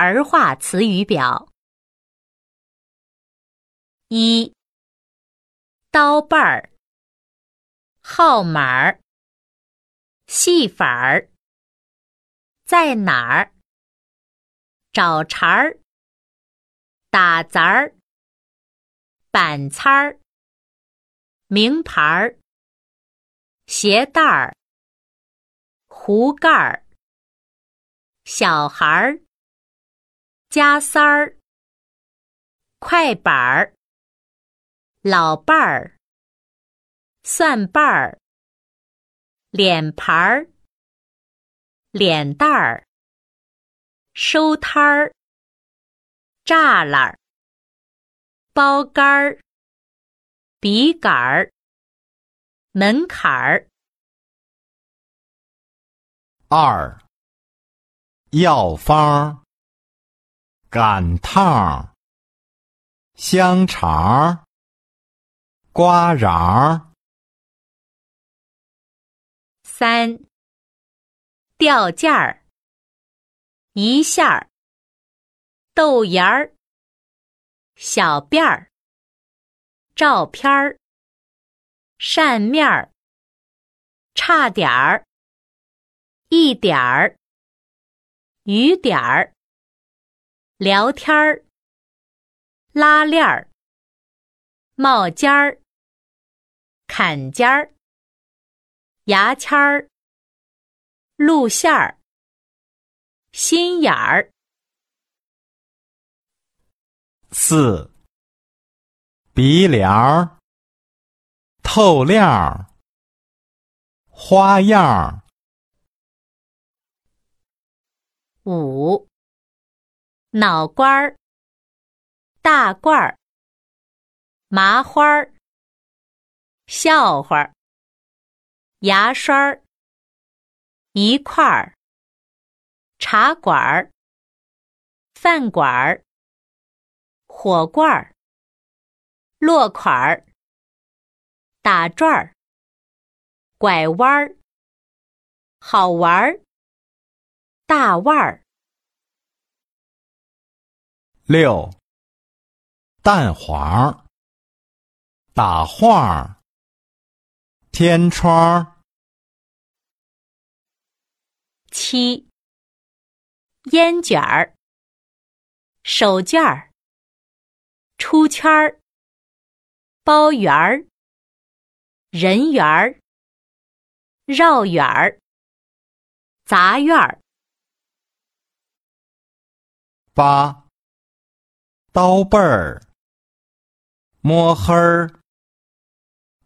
儿化词语表：一、刀把儿、号码儿、戏法儿、在哪儿、找茬儿、打杂儿、板擦儿、名牌儿、鞋带儿、壶盖儿。小孩儿、加塞儿、快板儿、老伴儿、蒜瓣儿、脸盘儿、脸蛋儿、收摊儿、栅栏儿、包干儿、笔杆儿、门槛儿。二。药方、赶趟、香肠、瓜瓤。三、掉件儿、一下儿、豆芽儿、小辫儿、照片儿、扇面儿、差点儿、一点儿。雨点儿，聊天儿，拉链儿，帽尖儿，坎肩儿，牙签儿，露馅儿，心眼儿。四，鼻梁儿，透亮儿，花样儿。五，脑瓜儿，大褂儿，麻花儿，笑话儿，牙刷儿，一块儿，茶馆儿，饭馆儿，火罐儿，落款儿，打转儿，拐弯儿，好玩儿。大腕儿。六，蛋黄，打晃，天窗。七，烟卷儿，手绢儿，出圈儿，包圆儿，人缘儿，绕远儿，杂院儿。八，刀背儿，摸黑儿，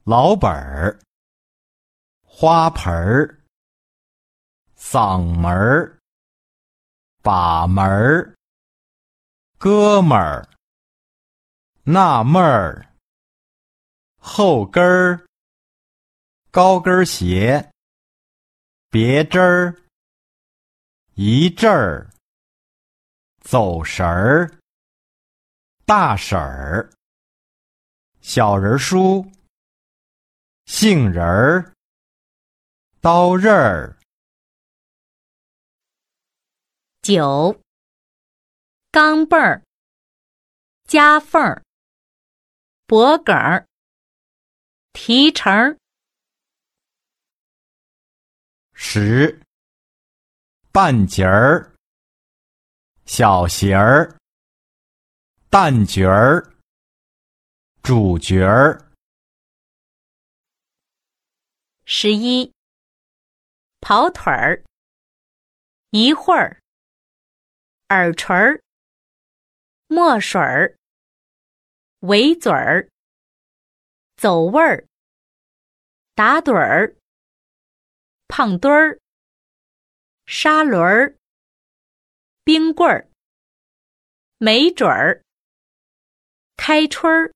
老本儿，花盆儿，嗓门儿，把门儿，哥们儿，纳闷儿，后跟儿，高跟鞋，别针儿，一阵儿。走神儿，大婶儿，小人书，杏仁儿，刀刃儿。九，钢镚儿，夹缝儿，脖梗儿，提成儿。十，半截儿。小鞋儿，蛋卷儿，主角儿。十一，跑腿儿，一会儿，耳垂儿，墨水儿，围嘴儿，走味儿，打盹儿，胖墩儿，砂轮儿。冰棍儿。没准儿，开春儿，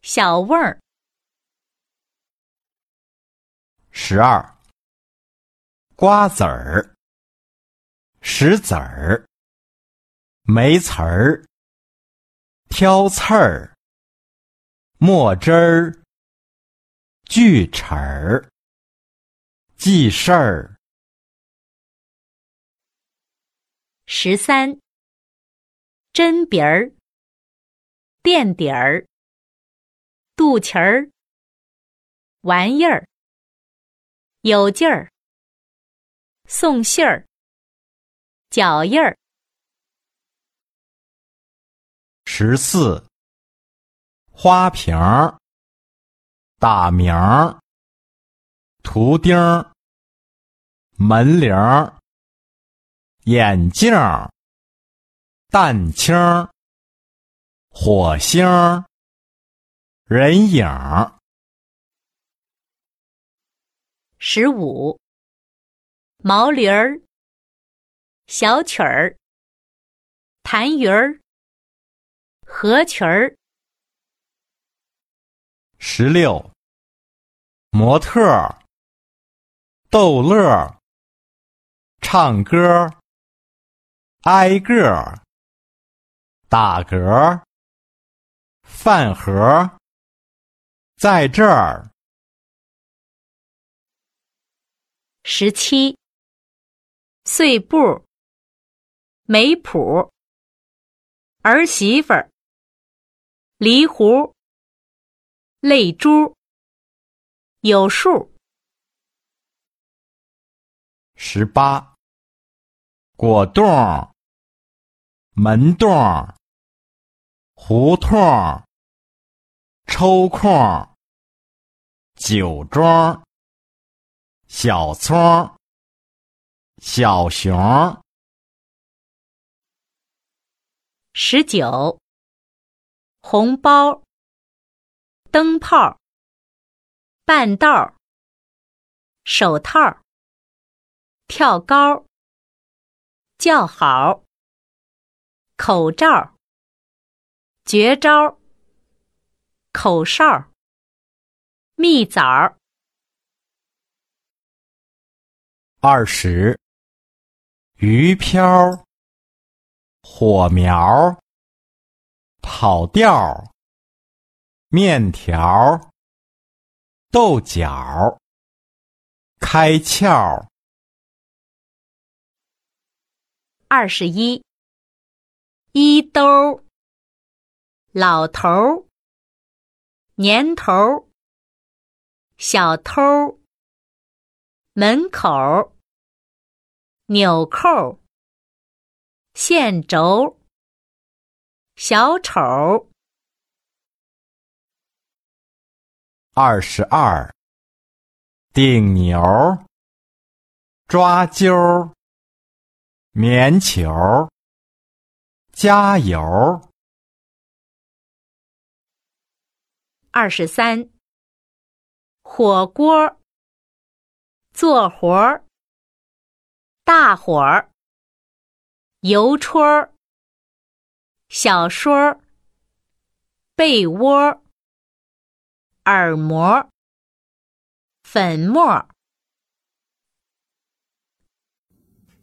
小味儿。十二，瓜子儿，石子儿，没词儿，挑刺儿，墨汁儿，锯齿儿，记事儿。十三，针鼻儿，垫底儿，肚脐儿，玩意儿。有劲儿，送信儿，脚印儿。十四，花瓶儿，大名儿，图钉儿，门铃儿，眼镜儿，蛋清儿，火星儿，人影儿。十五，毛驴儿，小曲儿，弹鱼儿，合曲儿。十六，模特儿，逗乐儿，唱歌儿，挨个儿，打嗝儿，饭盒儿，在这儿。十七，碎步，没谱，儿媳妇儿，梨核，泪珠，有数。十八，果冻，门洞，胡同，抽空，酒庄。小葱，小熊。十九，红包，灯泡，半道，手套，跳高，叫好，口罩，绝招，口哨，蜜枣。二十，鱼漂，火苗，跑调，面条，豆角，开窍。二十一，一兜，老头儿，年头儿，小偷儿。门口儿，纽扣儿，线轴，小丑。二十二，顶牛，抓阄，棉球，加油。二十三，火锅。做活儿，大伙儿，邮戳儿，小说儿，被窝儿，耳膜儿，粉末。